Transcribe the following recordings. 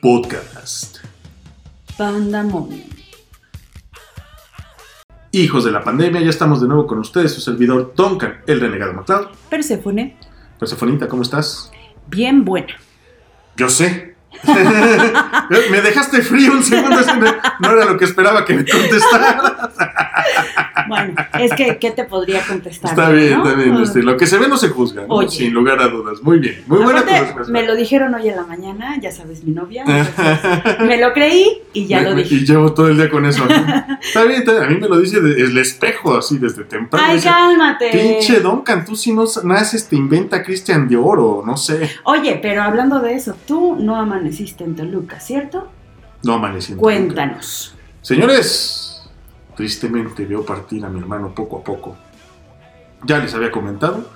Podcast. Pandamonium. Hijos de la pandemia, ya estamos de nuevo con ustedes, su servidor Duncan, el renegado MacLeod. Perséfone. Persefonita, ¿cómo estás? Bien buena. Yo sé. me dejaste frío un segundo, no era lo que esperaba que me contestara. Bueno, es que, ¿qué te podría contestar? Está bien, no? está bien. este, lo que se ve no se juzga, ¿no? Oye. sin lugar a dudas. Muy bien, muy buena tu me lo dijeron hoy en la mañana, ya sabes, mi novia. me lo creí y ya Me- lo dije. Y llevo todo el día con eso. ¿no? está bien, está bien, a mí me lo dice el espejo, así desde temprano. Ay, dice, cálmate. Pinche Duncan, tú si no naces te inventa Cristian de Oro, no sé. Oye, pero hablando de eso, tú no amaneciste en Toluca, ¿cierto? No amanecí. en Cuéntanos. Señores, tristemente veo partir a mi hermano poco a poco. Ya les había comentado,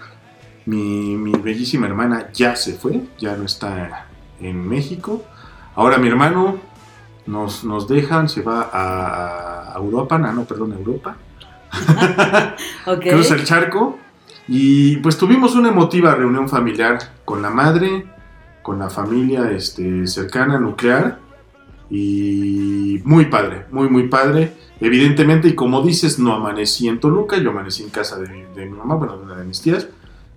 mi, mi bellísima hermana ya se fue, ya no está en México. Ahora mi hermano nos, nos dejan, se va a, a Europa, no, no, perdón, a Europa. Ok. cruza el charco y pues tuvimos una emotiva reunión familiar con la madre, con la familia este, cercana, nuclear y muy padre, muy muy padre. Evidentemente, y como dices, no amanecí en Toluca, yo amanecí en casa de, de mi mamá, bueno, de una de mis tías,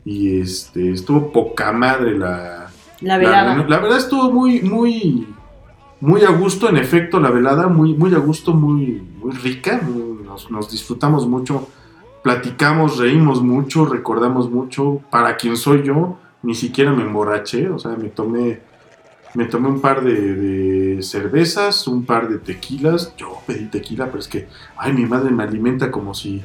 y este, estuvo poca madre la, La la, velada. La verdad estuvo muy, muy, muy a gusto, en efecto, la velada, muy, muy a gusto, muy, muy rica, muy- nos, nos disfrutamos mucho, platicamos, reímos mucho, recordamos mucho. Para quien soy yo, ni siquiera me emborraché, o sea, me tomé, me tomé un par de, de cervezas, un par de tequilas. Yo pedí tequila, pero es que, ay, mi madre me alimenta como si...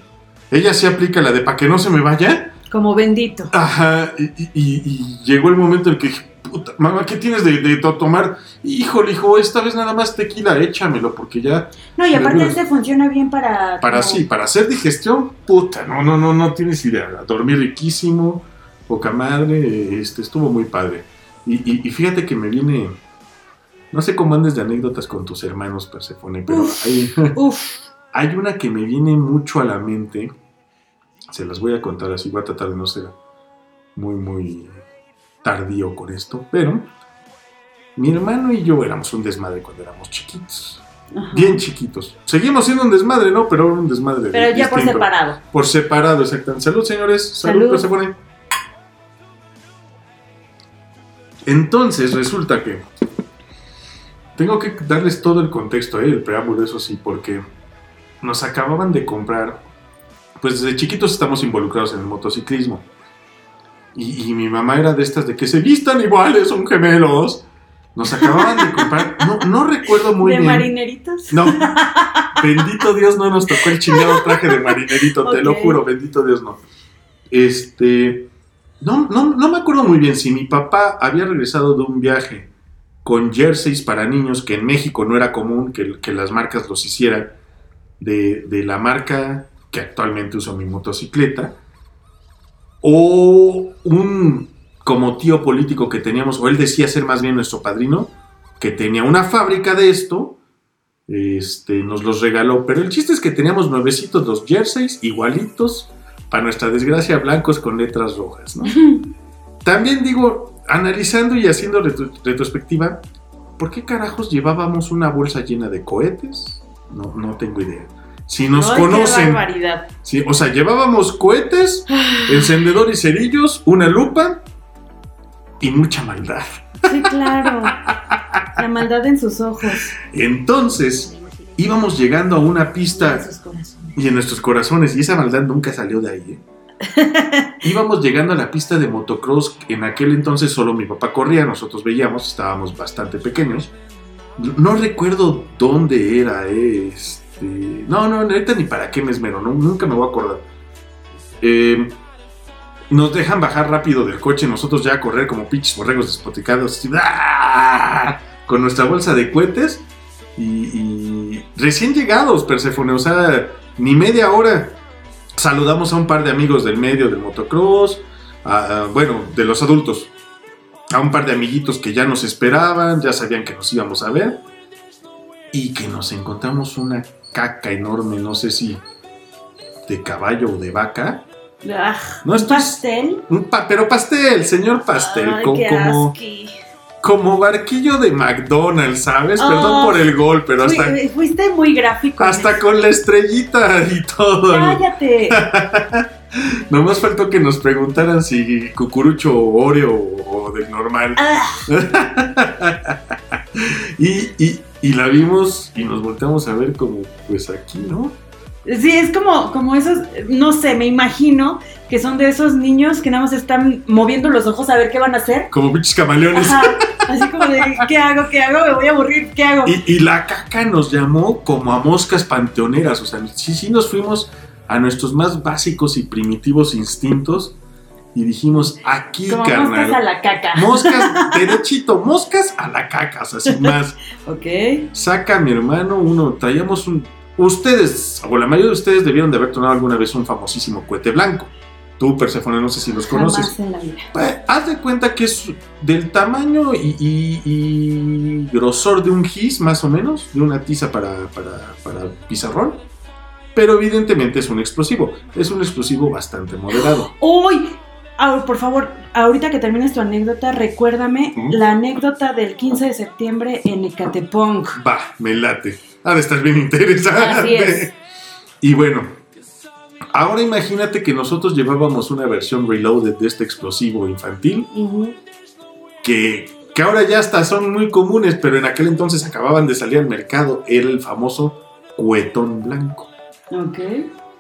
Ella sí aplica la de para que no se me vaya. Como bendito. Ajá, y, y- y- y llegó el momento en el que dije, puta, mamá, ¿qué tienes de, de to- tomar? Híjole, hijo, esta vez nada más tequila, échamelo, porque ya, No, y aparte este funciona bien para... para como- sí, para hacer digestión, puta, no, no, no, no tienes idea. Dormir riquísimo, poca madre, este, estuvo muy padre. Y, y- y fíjate que me viene, no sé cómo andes de anécdotas con tus hermanos, Persefone, pero Uf. hay, Uf, hay una que me viene mucho a la mente. Se las voy a contar así, voy a tratar de no ser muy, muy tardío con esto, pero mi hermano y yo éramos un desmadre cuando éramos chiquitos, Ajá. bien chiquitos. Seguimos siendo un desmadre, ¿no? Pero un desmadre. Pero ya por separado. Por separado, exactamente. Salud, señores. Salud, Salud. Persefone. Entonces, resulta que tengo que darles todo el contexto, ¿eh? el preámbulo, eso sí, porque nos acababan de comprar, pues desde chiquitos estamos involucrados en el motociclismo. Y, y mi mamá era de estas de que se vistan iguales, son gemelos. Nos acababan de comprar, no, no recuerdo muy ¿De bien. marineritos? No, bendito Dios no nos tocó el chingado traje de marinerito, te lo juro, bendito Dios no. Este, no, no, no me acuerdo muy bien si mi papá había regresado de un viaje con jerseys para niños, que en México no era común que, las marcas los hicieran, de, de la marca que actualmente uso mi motocicleta, o un como tío político que teníamos, o él decía ser más bien nuestro padrino, que tenía una fábrica de esto, este, nos los regaló. Pero el chiste es que teníamos nuevecitos los jerseys, igualitos, para nuestra desgracia, blancos con letras rojas. ¿no? También digo, analizando y haciendo retro- retrospectiva, ¿por qué carajos llevábamos una bolsa llena de cohetes? No, no tengo idea. Si nos qué conocen, barbaridad. sí, o sea, llevábamos cohetes, encendedor y cerillos, una lupa y mucha maldad. Sí, claro. La maldad en sus ojos. Entonces, íbamos llegando a una pista. Y en nuestros corazones, y esa maldad nunca salió de ahí. ¿eh? Íbamos llegando a la pista de motocross, en aquel entonces solo mi papá corría, nosotros veíamos, estábamos bastante pequeños. No recuerdo dónde era, eh, este... No, no, ahorita ni para qué me esmero, no, nunca me voy a acordar. Eh, nos dejan bajar rápido del coche, nosotros ya a correr como pinches borregos despoticados, ¡ah! con nuestra bolsa de cohetes y, y recién llegados, Perséfone, o sea, ni media hora. Saludamos a un par de amigos del medio del motocross, a- a- bueno, de los adultos, a un par de amiguitos que ya nos esperaban, ya sabían que nos íbamos a ver, y que nos encontramos una caca enorme, no sé si de caballo o de vaca. Ah, No ¿un pastel? Un pa- pero pastel, señor pastel, Ay, co- qué como, barquillo de McDonald's, ¿sabes? Oh. Perdón por el gol, pero hasta, Fui- fuiste muy gráfico. hasta con la estrellita y todo. Cállate. Nomás faltó que nos preguntaran si cucurucho o Oreo o del normal. Ah, Y, y, y la vimos y nos volteamos a ver como, pues aquí, ¿no? Sí, es como, como esos, no sé, me imagino que son de esos niños que nada más están moviendo los ojos a ver qué van a hacer. Como pinches camaleones. Ajá, así como de, ¿qué hago? ¿Qué hago? Me voy a aburrir, ¿qué hago? Y, y la caca nos llamó como a moscas panteoneras. O sea, sí, sí nos fuimos a nuestros más básicos y primitivos instintos y dijimos, aquí, como carnal. moscas a la caca. Moscas, derechito, moscas a la caca, o sea, sin más. Ok. Saca a mi hermano uno, traíamos un... Ustedes, o la mayoría de ustedes debieron de haber tomado alguna vez un famosísimo cohete blanco. Tú, Persephone, no sé si los conoces. Jamás en la vida. Pues, haz de cuenta que es del tamaño y, y- y grosor de un gis, más o menos, de una tiza para, para, para pizarrón. Pero evidentemente es un explosivo. Es un explosivo bastante moderado. ¡Uy! Ah, por favor, ahorita que termines tu anécdota, recuérdame ¿Mm? la anécdota del 15 de septiembre en Ecatepong. Va, me late. Ha de estar bien interesante. Así es. Y bueno, ahora imagínate que nosotros llevábamos una versión reloaded de este explosivo infantil que, que ahora ya hasta son muy comunes, pero en aquel entonces acababan de salir al mercado. Era el famoso cuetón blanco. Ok.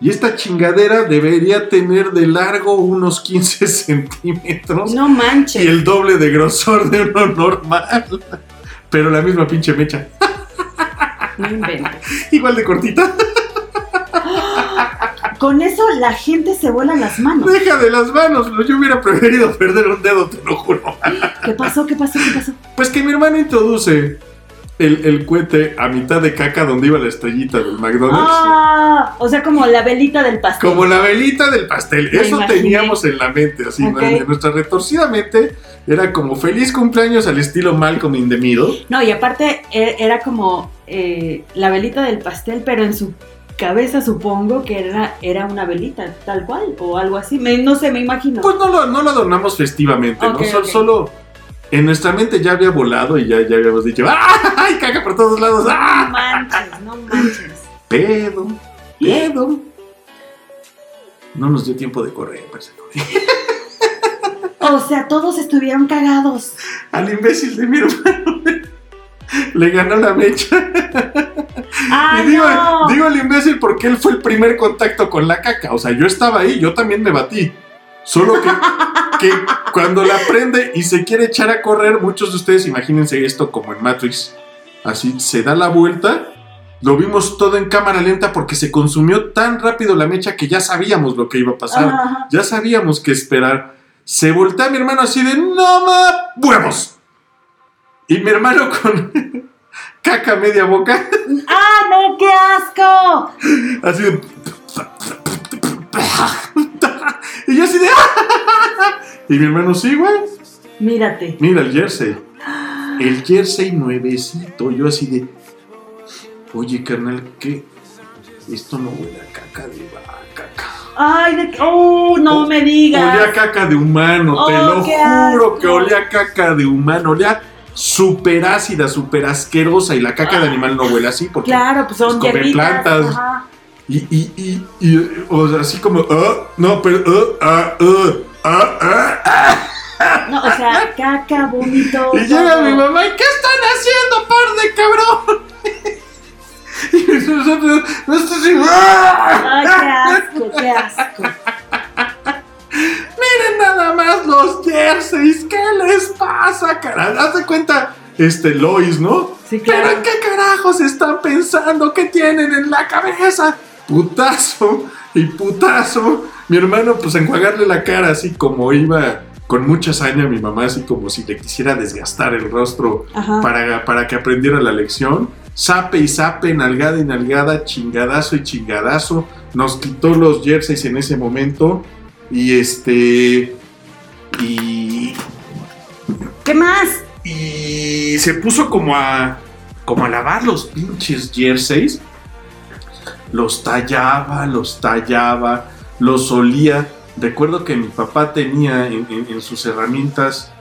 Y esta chingadera debería tener de largo unos 15 centímetros No manches. y el doble de grosor de uno normal. Pero la misma pinche mecha. No inventes. Igual de cortita. Con eso la gente se vuela las manos. Deja de las manos. Yo hubiera preferido perder un dedo, te lo juro. ¿Qué pasó? ¿Qué pasó? ¿Qué pasó? Pues que mi hermano introduce el, el cohete a mitad de caca donde iba la estrellita del McDonald's. Ah, o sea, como la velita del pastel. Como la velita del pastel. Me Eso imaginé. teníamos en la mente, así, ¿no? Ok. En nuestra retorcida mente era como feliz cumpleaños al estilo Malcolm in the Middle. No, y aparte e- era como eh, la velita del pastel, pero en su cabeza supongo que era, era una velita, tal cual, o algo así. Me- no sé, me imagino. Pues no lo, no lo adornamos festivamente, ¿no? Solo en nuestra mente ya había volado y ya, ya habíamos dicho, ¡ay, caca por todos lados! No ¡Ah! manches, no manches. Pedo, pedo. No nos dio tiempo de correr, pues. O sea, todos estuvieron cagados. Al imbécil de mi hermano le ganó la mecha. ¡Ay, y digo, no! digo el imbécil porque él fue el primer contacto con la caca. O sea, yo estaba ahí, yo también me batí. Solo que, que cuando la prende y se quiere echar a correr, muchos de ustedes imagínense esto como en Matrix. Así se da la vuelta. Lo vimos todo en cámara lenta porque se consumió tan rápido la mecha que ya sabíamos lo que iba a pasar. Ajá. Ya sabíamos qué esperar. Se voltea mi hermano así de ¡No ma huevos! Y mi hermano con caca media boca, ¡Ah, no, qué asco! así de. Y yo así de. Y mi hermano, sí, güey. Mírate. Mira el jersey. El jersey nuevecito. Yo así de. Oye, carnal, ¿qué? Esto no huele a caca de vaca. ¡Ay, de... ¡Oh, no me digas! Olía a caca de humano, te Oh, lo qué juro asco. que olía a caca de humano, olía súper ácida, súper asquerosa y la caca de animal no huele así porque Claro, pues son Pues come plantas. Ajá. y, y, y, y, o sea, así como ah, no, pero ah, ah, ah, ah, ah. No, o sea, caca, vómito. y llega mi mamá y ¿qué están haciendo, par de cabrón? y nosotros nosotros así. Ay, qué asco, qué asco. Miren nada más los jerseys, ¿qué les pasa, cara? Haz de cuenta, este Lois, ¿no? Sí, ¿Pero claro. en qué carajos están pensando? ¿Qué tienen en la cabeza? Putazo y putazo. Mi hermano, pues enjuagarle la cara así como iba con mucha hazaña mi mamá, así como si le quisiera desgastar el rostro Ajá. para, para que aprendiera la lección. Sape y sape, nalgada y nalgada, chingadazo y chingadazo. Nos quitó los jerseys en ese momento. Y este. Y. ¿Qué más? Y se puso como a. como a lavar los pinches jerseys. Los tallaba, los tallaba, los olía. Recuerdo que mi papá tenía en, sus herramientas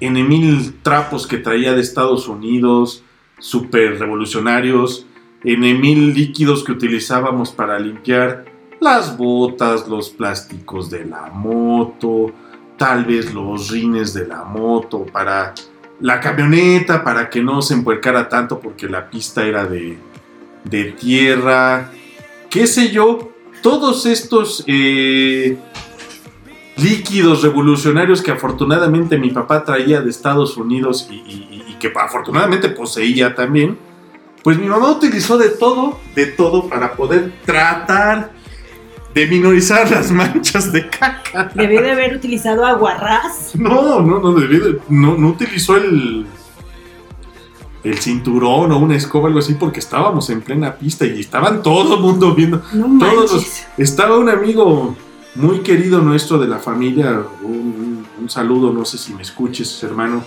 en mil trapos que traía de Estados Unidos, super revolucionarios, en mil líquidos que utilizábamos para limpiar las botas, los plásticos de la moto, tal vez los rines de la moto, para la camioneta, para que no se empuercara tanto porque la pista era de tierra, qué sé yo, todos estos eh, líquidos revolucionarios que afortunadamente mi papá traía de Estados Unidos y, y que afortunadamente poseía también, pues mi mamá utilizó de todo, de todo para poder tratar de minorizar las manchas de caca. Debió de haber utilizado aguarrás. No, no, no, debió de- no, no utilizó el, el cinturón o una escoba, algo así, porque estábamos en plena pista y estaban todo el mundo viendo. No Todos. Estaba un amigo muy querido nuestro de la familia, un, saludo, no sé si me escuches, hermano.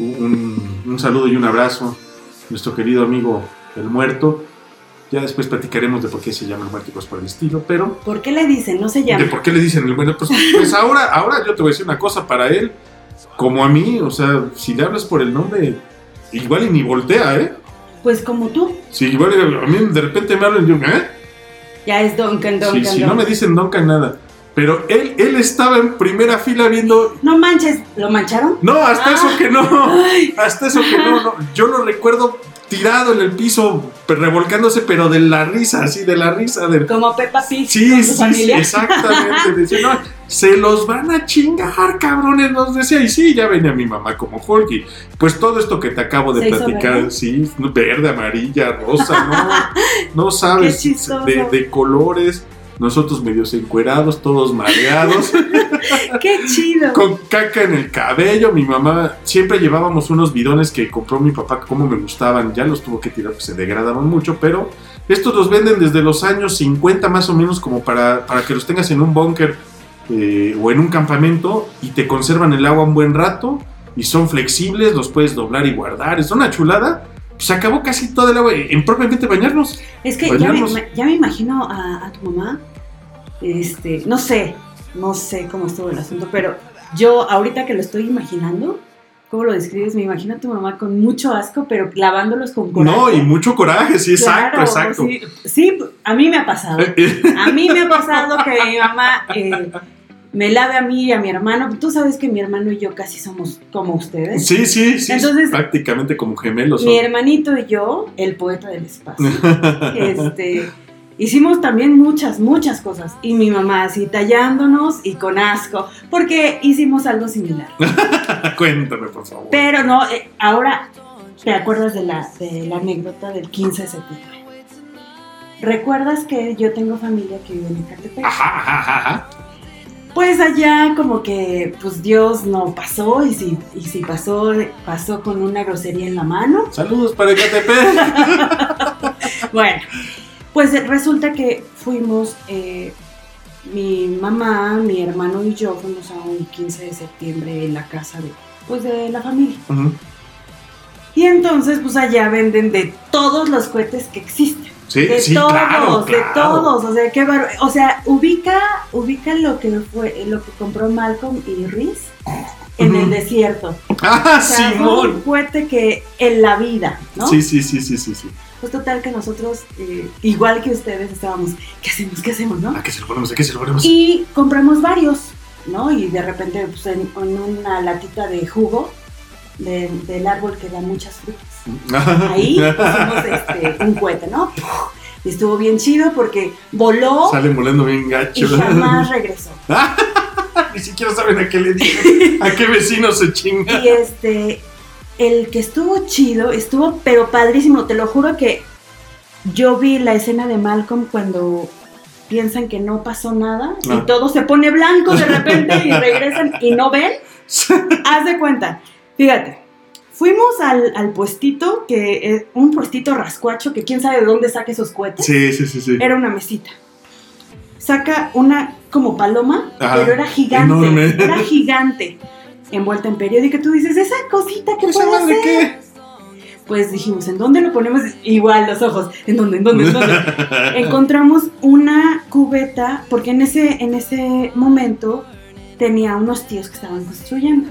Un, un saludo y un abrazo. Nuestro querido amigo el muerto. Ya después platicaremos de por qué se llama el muerto y cosas por el estilo, pero ¿Por qué le dicen? No se llama. ¿De por qué le dicen el bueno? Pues, pues ahora, ahora yo te voy a decir una cosa para él, como a mí, o sea, si le hablas por el nombre, igual y ni voltea, ¿eh? Pues como tú. Si igual a mí de repente me hablan y yo, ¿eh? Ya es Duncan, Si, Duncan, si no Duncan. me dicen nunca nada. Pero él, él estaba en primera fila viendo. No manches, ¿lo mancharon? No, hasta Ah. eso que no. Ay, Hasta eso que no, no. Yo lo recuerdo tirado en el piso, revolcándose, pero de la risa, así, de la risa. De... como Peppa Pig Sí, con sí, su sí, familia. exactamente. Decía, no, se los van a chingar, cabrones, nos decía. Y sí, ya venía mi mamá como Hulk. Y pues todo esto que te acabo de ¿Se hizo platicar, verde? sí, verde, amarilla, rosa, no, no sabes, de, de colores. Nosotros medios encuerados, todos mareados, Qué chido. con caca en el cabello. Mi mamá, siempre llevábamos unos bidones que compró mi papá, como me gustaban, ya los tuvo que tirar, pues se degradaban mucho, pero estos los venden desde los años 50 más o menos, como para, para que los tengas en un búnker eh, o en un campamento y te conservan el agua un buen rato y son flexibles, los puedes doblar y guardar. Es una chulada. Se acabó casi todo el agua en propiamente bañarnos. Es que ya me, Bañarnos. ya me imagino a, a tu mamá, este, no sé, no sé cómo estuvo el asunto, pero yo ahorita que lo estoy imaginando, ¿cómo lo describes? Me imagino a tu mamá con mucho asco, pero lavándolos con coraje. No, y mucho coraje, sí, exacto, exacto. Sí, sí, a mí me ha pasado. A mí me ha pasado que mi mamá eh, me lave a mí y a mi hermano. Tú sabes que mi hermano y yo casi somos como ustedes. Sí, sí, sí. Entonces- prácticamente como gemelos. Mi son. hermanito y yo, el poeta del espacio. este, hicimos también muchas, muchas cosas. Y mi mamá así tallándonos y con asco, porque hicimos algo similar. Cuéntame, por favor. Pero no, eh, ahora te acuerdas de la, de la anécdota del 15 de septiembre. ¿Recuerdas que yo tengo familia que vive en Ecatepec? Ajá, ajá, ajá. Pues allá como que pues Dios no pasó y si, y si pasó, pasó con una grosería en la mano. Saludos para Ecatepec. Bueno, pues eh, resulta que fuimos, eh, mi mamá, mi hermano y yo fuimos a un 15 de septiembre en la casa de, pues de la familia. Y entonces pues allá venden de todos los cohetes que existen. Sí, de sí, todos, claro, de todos, o sea, qué bar- o sea, ubica, ubica lo que fue, lo que compró Malcolm y Reese en el Ujú. desierto. Ah, O sea, fue un Simón. cohete que en la vida, ¿no? Sí, sí, sí, sí, sí, sí. Pues total que nosotros, eh, igual que ustedes, estábamos, ¿qué hacemos? ¿Qué hacemos, no? ¿A qué se lo ponemos? ¿A qué se lo ponemos? Y compramos varios, ¿no? Y de repente, pues en, en una latita de jugo de- del árbol que da muchas frutas. Ahí pusimos este, un cohete, ¿no? Y estuvo bien chido porque voló Salen volando bien y gacho. jamás regresó. Ni siquiera saben a qué le dicen. A qué vecino se chinga. Y este, el que estuvo chido, estuvo pero padrísimo. Te lo juro que yo vi la escena de Malcolm cuando piensan que no pasó nada Ah. y todo se pone blanco de repente y regresan y no ven. Haz de cuenta. Fíjate. Fuimos al, al puestito, que es un puestito rascuacho, que quién sabe de dónde saca esos cohetes. Sí, sí, sí, sí. Era una mesita. Saca una como paloma, Ajá, pero era gigante. enorme. Era gigante. Envuelta en periódico. Tú dices, esa cosita que ¿Esa puede madre ser. qué? Pues dijimos, ¿en dónde lo ponemos? Igual los ojos. ¿En dónde? ¿En dónde? ¿En dónde? Encontramos una cubeta, porque en ese, en ese momento tenía unos tíos que estaban construyendo.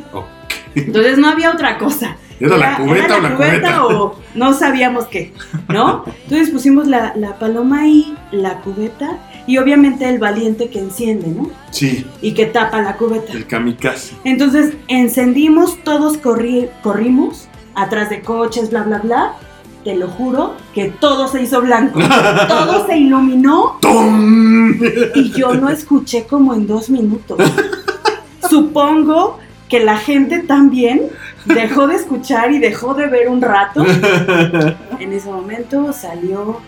Entonces no había otra cosa. Era, la cubeta o la cubeta. O no sabíamos qué, ¿no? Entonces pusimos la, la paloma ahí, la cubeta y obviamente el valiente que enciende, ¿no? Sí. Y que tapa la cubeta. El kamikaze. Entonces encendimos, todos corrimos atrás de coches, bla, bla, bla. Te lo juro que todo se hizo blanco. todo se iluminó. y yo no escuché como en dos minutos. Supongo que la gente también dejó de escuchar y dejó de ver un rato. En ese momento salió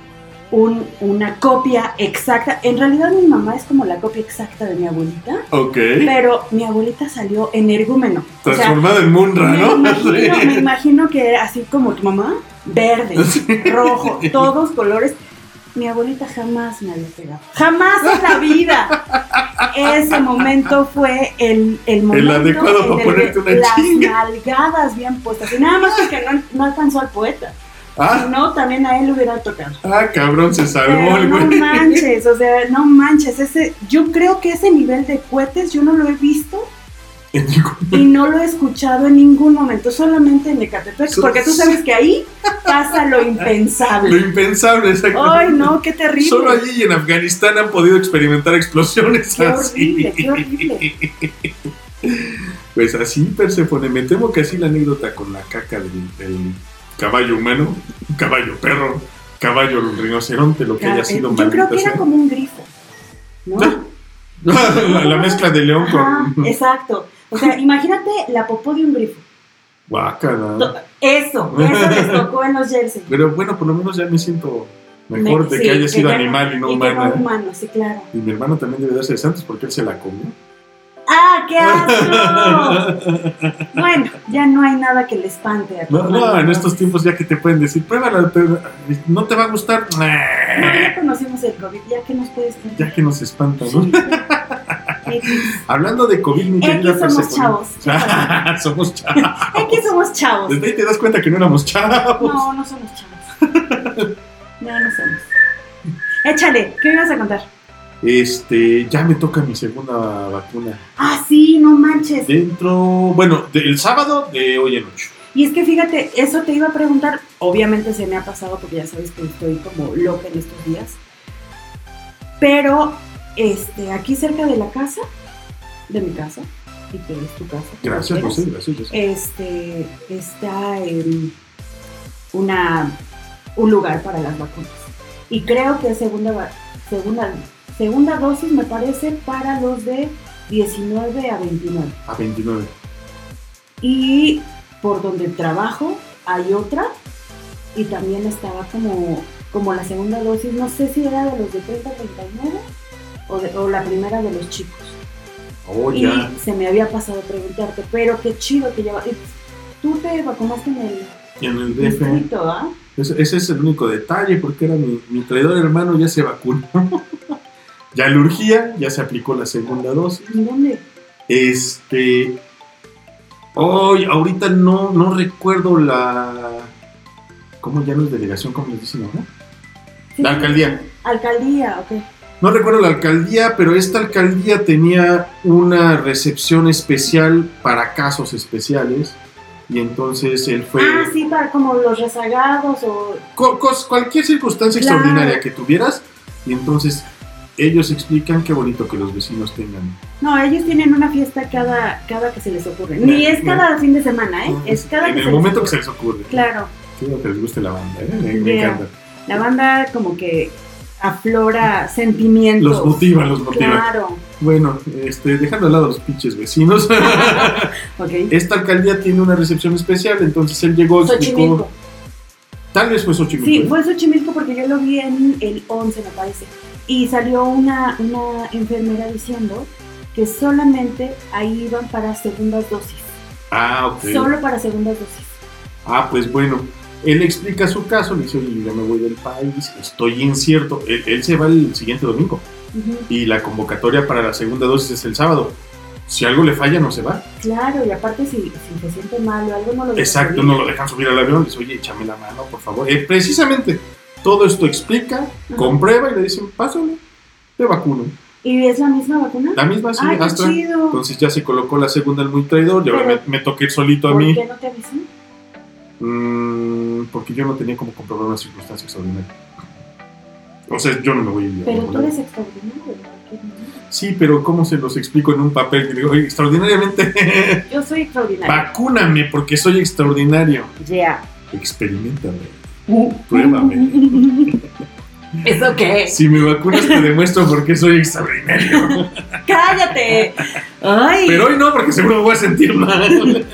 una copia exacta. En realidad mi mamá es como la copia exacta de mi abuelita. Ok. Pero mi abuelita salió energúmeno. Transformada en Munra, ¿no? Me imagino que era así como tu mamá, verde, rojo, todos colores. Mi abuelita jamás me había pegado. Jamás en la vida. Ese momento fue el, el momento. El adecuado para ponerte una Las nalgadas bien puestas. Y nada más porque no, no alcanzó al poeta. Ah. No, también a él le hubiera tocado. Ah, cabrón, se salvó el güey. No manches, o sea, no manches. Ese, yo creo que ese nivel de cohetes yo no lo he visto. Y no lo he escuchado en ningún momento, solamente en Ecatepec, porque tú sabes que ahí pasa lo impensable. Lo impensable, exacto. Ay, no, qué terrible. Solo allí y en Afganistán han podido experimentar explosiones qué Horrible, qué horrible. Pues así, Persefone, me temo que así la anécdota con la caca del caballo humano, caballo perro, caballo rinoceronte, lo que haya sido Yo creo que era como un grifo, ¿no? la, mezcla de león con. Exacto. O sea, imagínate la popó de un grifo. Guácala. Eso, eso les tocó en los jersey. Pero bueno, por lo menos ya me siento mejor de que haya sido animal y no humano. No humano, sí, claro. Y mi hermano también debe darse de santos porque él se la comió. ¡Ah, qué asco! bueno, ya no hay nada que le espante a No, no, en estos tiempos ya que te pueden decir, pruébala, no te va a gustar. No, ya conocimos el COVID, ya que nos puedes Ya que nos espanta, ¿no? Hablando de COVID, mi querida somos chavos. somos chavos. Aquí somos chavos. Desde ahí te das cuenta que no éramos chavos. No, no somos chavos. no, no somos. Échale, ¿qué me ibas a contar? Este, ya me toca mi segunda vacuna. Ah, sí, no manches. Dentro, bueno, el sábado de hoy en ocho. Y es que fíjate, eso te iba a preguntar, obviamente se me ha pasado porque ya sabes que estoy como loca en estos días. Pero, este, aquí cerca de la casa, de mi casa, y que es tu casa. Gracias, José, gracias, gracias. Este, está en una, un lugar para las vacunas. Y creo que es segunda, segunda Segunda dosis me parece para los de 19 a 29. A 29. Y por donde trabajo hay otra y también estaba como, como la segunda dosis, no sé si era de los de 30 a 39 o, o la primera de los chicos. Oh, y se me había pasado preguntarte, pero qué chido que lleva. Tú te vacunaste en el, en el DF. ¿ah? Ese, es el único detalle, porque era mi, mi traidor hermano, ya se vacunó. Ya le urgía, ya se aplicó la segunda dosis. ¿Dónde? Este. Hoy, ahorita no, no recuerdo la. ¿Cómo ya no es delegación? ¿Cómo les dicen ahora? la alcaldía. Alcaldía, ok. No recuerdo la alcaldía, pero esta alcaldía tenía una recepción especial para casos especiales. Y entonces él fue. Ah, sí, para como los rezagados o. cualquier circunstancia extraordinaria que tuvieras. Y entonces ellos explican qué bonito que los vecinos tengan. No, ellos tienen una fiesta cada, cada que se les ocurre. Ni es cada fin de semana, ¿eh? es cada En el momento que se les ocurre. Claro. Qué que les guste la banda, ¿eh? Me, encanta. La banda como que aflora sentimientos. Los motiva, los motiva. Claro. Bueno, este, dejando al lado los pinches vecinos. okay. Esta alcaldía tiene una recepción especial, entonces él llegó, explicó. Tal vez fue Xochimilco. Sí, ¿eh? fue Xochimilco porque yo lo vi en el 11, me parece. Y salió una, una enfermera diciendo que solamente ahí iban para segundas dosis. Ah, ok. Solo para segundas dosis. Ah, pues bueno. Él explica su caso, le dice, oye, ya me voy del país, estoy incierto. Él, se va el siguiente domingo. Y la convocatoria para la segunda dosis es el sábado. Si algo le falla, no se va. Claro, y aparte si, si se siente mal o algo, no lo dejan Exacto, no lo dejan subir al avión. Le dice, oye, échame la mano, por favor. Eh, precisamente, todo esto explica, comprueba y le dicen, pásale, te vacuno. ¿Y es la misma vacuna? La misma, sí, Ay, Astra. chido. Entonces ya se colocó la segunda el muy traidor y ahora Pero- me, me toqué ir solito a ¿Por mí. qué no te avisan? Mm, porque yo no tenía como comprobar una circunstancia extraordinaria. O sea, yo no me voy a Pero tú eres extraordinario. Sí, pero ¿cómo se los explico en un papel? Que digo, "Oye, extraordinariamente, Yo soy extraordinario. vacúname porque soy extraordinario. Ya. Experimentame, pruébame. ¿Eso qué? Si me vacunas te demuestro por qué soy extraordinario. ¡Cállate! ¡Ay! Pero hoy no, porque seguro me voy a sentir mal.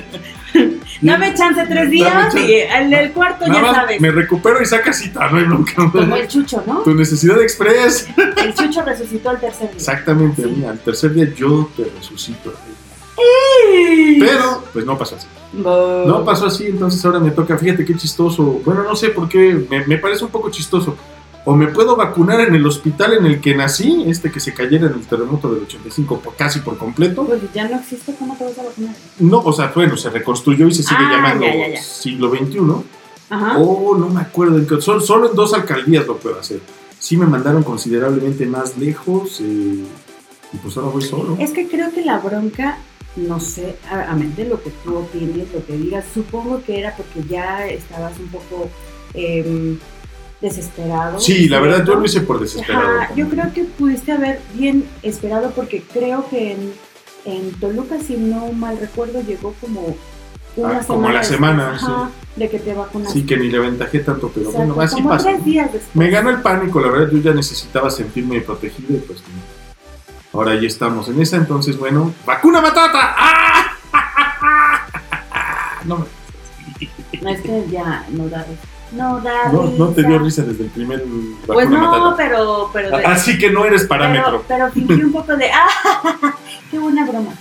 Dame chance tres días y el, el cuarto Nada ya más sabes. me recupero y saca cita, no hay bronca. Como el chucho, ¿no? Tu necesidad express. El chucho resucitó al tercer día. Exactamente, Sí. mira, al tercer día yo te resucito. Pero, pues no pasó así. Bo- No pasó así, entonces ahora me toca, fíjate qué chistoso. Bueno, no sé por qué, me, me parece un poco chistoso. O me puedo vacunar en el hospital en el que nací, este que se cayera en el terremoto del 85 por, casi por completo. Pues ya no existe, ¿cómo te vas a vacunar? No, o sea, bueno, se reconstruyó y se sigue Ah, llamando ya, ya, ya. siglo XXI. Ajá. Oh, no me acuerdo, en qué- solo, solo en dos alcaldías lo puedo hacer. Sí me mandaron considerablemente más lejos eh, y pues ahora voy solo. Es que creo que la bronca, no sé, a, a mente lo que tú opines, lo que digas, supongo que era porque ya estabas un poco em, desesperado. Sí, la verdad yo lo hice por desesperado. Ajá, yo creo que pudiste haber bien esperado porque creo que en, en Toluca, si no mal recuerdo, llegó como una Ah, como semana la semana, después, ajá, de que te vacunaste. Sí, que ni le aventajé tanto, pero Exacto, bueno, así como pasa. tres días después. Me ganó el pánico, la verdad, yo ya necesitaba sentirme protegido y pues ahora ya estamos en esa, entonces bueno, ¡vacuna matata! ¡Ah! No, me- No, es que ya no da. No da no, no te dio risa desde el primer Pues no, matata. pero, pero, de- Así que no eres parámetro. pero, pero fingí un poco de, ¡ah! ¡Qué buena broma!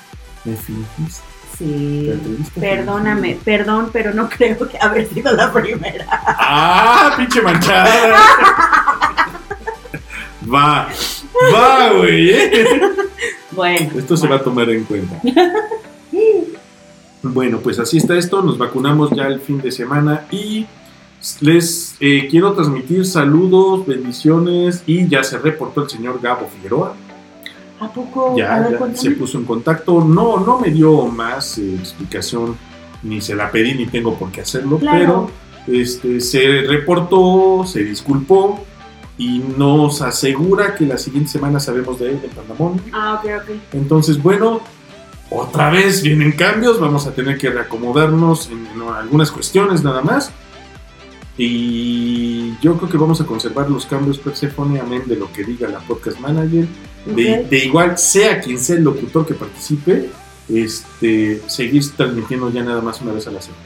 Me fingiste. te Sí. Perdóname, perdón, pero no creo que haber sido la primera. ¡Ah, pinche manchada! Va, va, güey. ¿eh? Bueno. Esto se va a tomar en cuenta. Bueno, pues así está esto. Nos vacunamos ya el fin de semana y les eh, quiero transmitir saludos, bendiciones y ya se reportó el señor Gabo Figueroa. ¿A poco? a Ya, ver, ya cuéntame. se puso en contacto. No, no me dio más eh, explicación, ni se la pedí, ni tengo por qué hacerlo, Claro. pero este, se reportó, se disculpó y nos asegura que la siguiente semana sabemos de él, de Pandamón. Ah, ok, ok. Entonces, bueno, otra vez vienen cambios, vamos a tener que reacomodarnos en, en algunas cuestiones nada más. Y yo creo que vamos a conservar los cambios Persephone, amén de lo que diga la podcast manager. De, Ok. de igual, sea quien sea el locutor que participe, este, seguir transmitiendo ya nada más una vez a la semana.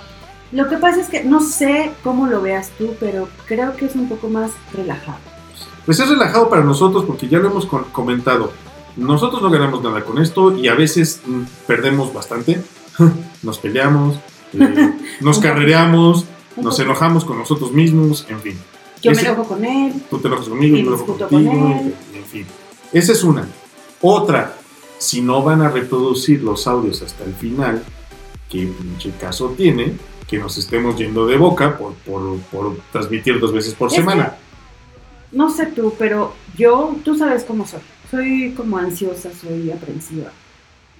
Lo que pasa es que no sé cómo lo veas tú, pero creo que es un poco más relajado. Pues es relajado para nosotros porque ya lo hemos comentado. Nosotros no ganamos nada con esto y a veces mm, perdemos bastante. Nos peleamos, eh, nos carrereamos, nos enojamos con nosotros mismos, en fin. Yo me enojo con él. Tú te enojas conmigo, yo me enojo contigo, con él. en fin. Esa es una. Otra, si no van a reproducir los audios hasta el final, ¿qué pinche caso tiene que nos estemos yendo de boca por, por, por transmitir dos veces por Es semana? No sé tú, pero yo, tú sabes cómo soy. Soy como ansiosa, soy aprensiva.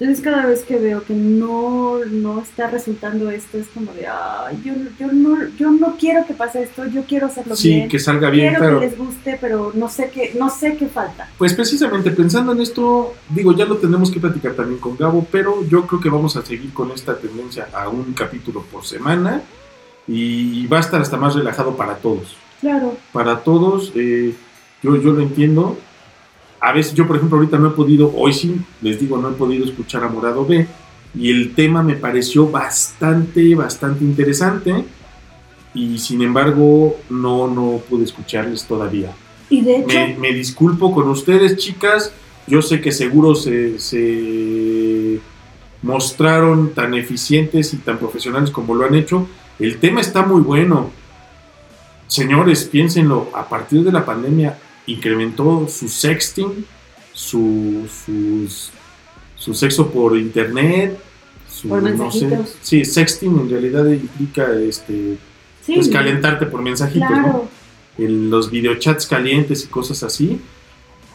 Entonces cada vez que veo que no, no está resultando esto, es como de, ay, yo, yo, no, yo no quiero que pase esto, yo quiero hacerlo Sí, bien. que salga bien, quiero claro. que les guste, pero no sé qué, no sé qué falta. Pues precisamente pensando en esto, digo, ya lo tenemos que platicar también con Gabo, pero yo creo que vamos a seguir con esta tendencia a un capítulo por semana y va a estar hasta más relajado para todos. Claro. Para todos, eh, yo, yo lo entiendo. A veces yo, por ejemplo, ahorita no he podido, hoy sí, les digo, no he podido escuchar a Morado B y el tema me pareció bastante, bastante interesante y sin embargo no, no pude escucharles todavía. Y de hecho, Me, me disculpo con ustedes, chicas. Yo sé que seguro se, se mostraron tan eficientes y tan profesionales como lo han hecho. El tema está muy bueno. Señores, piénsenlo. A partir de la pandemia incrementó su sexting, su, sus- su sexo por internet. su- Por no sé. Sí, sexting en realidad implica este, sí, pues, calentarte por mensajitos, ¿no? claro. en los videochats calientes y cosas así.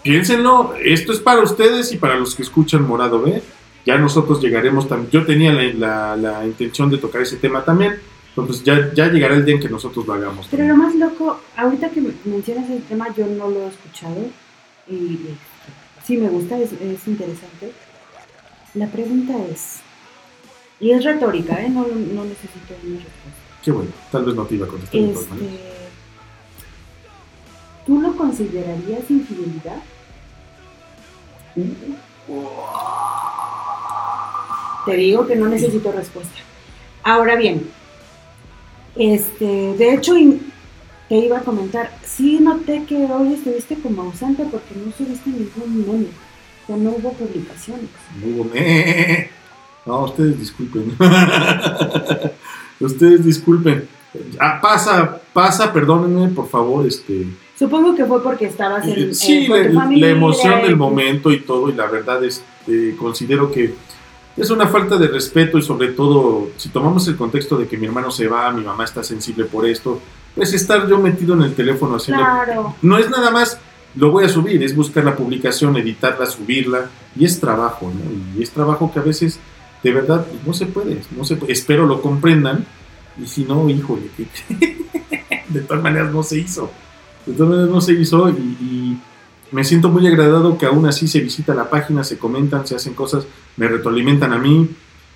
piénsenlo, esto es para ustedes y para los que escuchan Morado B. Ya nosotros llegaremos también. Yo tenía la, intención de tocar ese tema también. Entonces ya, ya llegará el día en que nosotros lo hagamos. Pero lo más loco, ahorita que mencionas el tema, yo no lo he escuchado. Y sí me gusta, es, interesante. La pregunta es, y es retórica, ¿eh? no, no necesito una respuesta. Qué bueno, tal vez no te iba a contestar. Este, ¿Tú lo considerarías infidelidad? Te digo que no necesito respuesta. Ahora bien, este, de hecho, te iba a comentar, sí noté que hoy estuviste como ausente porque no subiste ningún meme, o no hubo publicaciones. No hubo meme. No, ustedes disculpen. ustedes disculpen. Ah, pasa, pasa, perdónenme, por favor, este Supongo que fue porque estabas en, sí, la, emoción del momento y todo, y la verdad es, eh, considero que es una falta de respeto y sobre todo, si tomamos el contexto de que mi hermano se va, mi mamá está sensible por esto, pues estar yo metido en el teléfono haciendo... Claro. No es nada más, lo voy a subir, es buscar la publicación, editarla, subirla, y es trabajo, ¿no? Y es trabajo que a veces, de verdad, no se puede, no se espero lo comprendan, y si no, híjole, de todas maneras no se hizo. De todas maneras no se hizo y, me siento muy agradado que aún así se visita la página, se comentan, se hacen cosas, me retroalimentan a mí.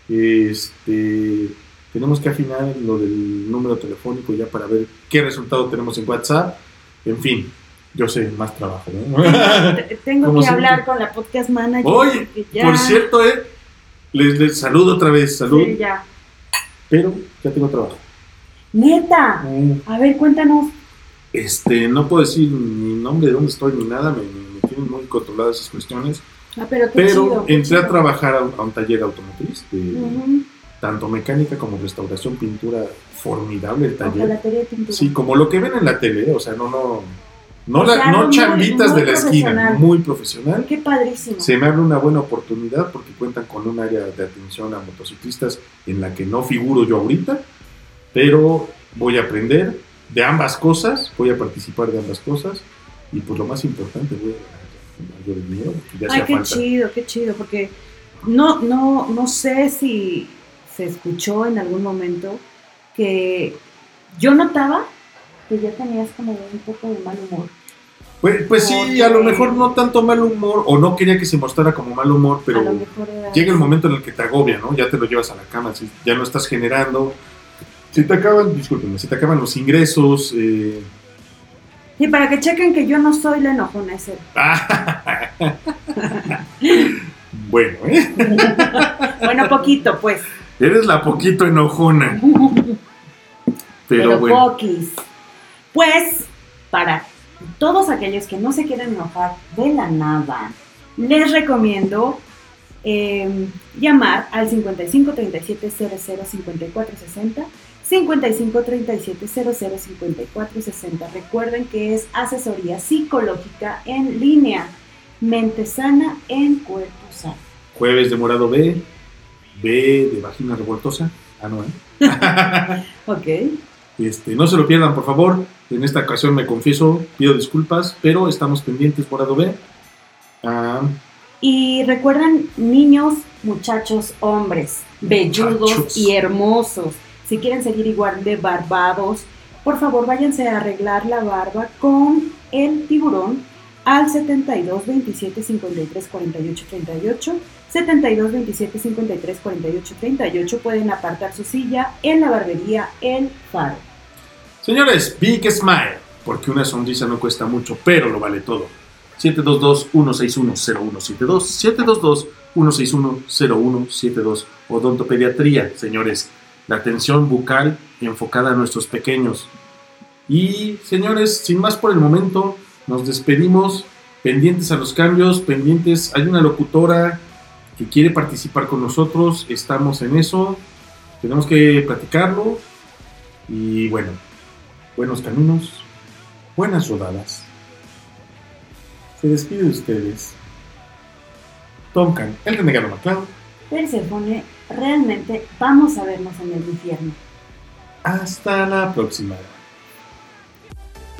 Este, tenemos que afinar lo del número telefónico ya para ver qué resultado tenemos en WhatsApp. En fin, yo sé, más trabajo. Tengo que hablar con la podcast manager. Oye, por cierto, eh, les, saludo otra vez, salud. Sí, ya. Pero ya tengo trabajo. Neta, mm. a ver, cuéntanos. Este, no puedo decir ni nombre de dónde estoy ni nada, me, tienen muy controladas esas cuestiones. Ah, pero pero entré a trabajar a, un taller automotriz, tanto mecánica como restauración, pintura, formidable el taller. Sí, como lo que ven en la tele, o sea, no, no, no, la, no chambitas de la esquina, muy profesional. Qué padrísimo. Se me abre una buena oportunidad porque cuentan con un área de atención a motociclistas en la que no figuro yo ahorita, pero voy a aprender de ambas cosas, voy a participar de ambas cosas y pues lo más importante, voy a ganar dinero. Ay, qué chido, qué chido, porque no, no, no sé si se escuchó en algún momento que yo notaba que ya tenías como un poco de mal humor. Pues, pues sí, a lo mejor no tanto mal humor, o no quería que se mostrara como mal humor, pero llega el momento en el que te agobia, ¿no? Ya te lo llevas a la cama, ya no estás generando, si te acaban, discúlpenme, si te acaban los ingresos. Eh... Y para que chequen que yo no soy la enojona ese. bueno, ¿eh? bueno, poquito, pues. Eres la poquito enojona. Pero, bueno. Pues, para todos aquellos que no se quieren enojar de la nada, les recomiendo eh, llamar al 55 37 00 54 60 55 37 00 54 60. Recuerden que es asesoría psicológica en línea. Mente sana en cuerpo sano. Jueves de morado B, B de vagina revoltosa. Ah, no, ¿eh? ok. Este, no se lo pierdan, por favor. En esta ocasión me confieso, pido disculpas, pero estamos pendientes, morado B. Ah. y recuerden, niños, muchachos, hombres, velludos y hermosos si quieren seguir igual de barbados, por favor váyanse a arreglar la barba con el tiburón al 72 27 53 48 38. 72 27 53 48 38. Pueden apartar su silla en la barbería El Faro. Señores, Big Smile, porque una sonrisa no cuesta mucho, pero lo vale todo. 722-161-0172, 722-161-0172. Odontopediatría, señores la atención bucal enfocada a nuestros pequeños. Y señores, sin más por el momento, nos despedimos, pendientes a los cambios, pendientes, hay una locutora que quiere participar con nosotros, estamos en eso, tenemos que platicarlo y bueno, buenos caminos, buenas rodadas. Se despide de ustedes. Tom el renegado MacLeod. Persephone realmente vamos a vernos en el infierno. Hasta la próxima.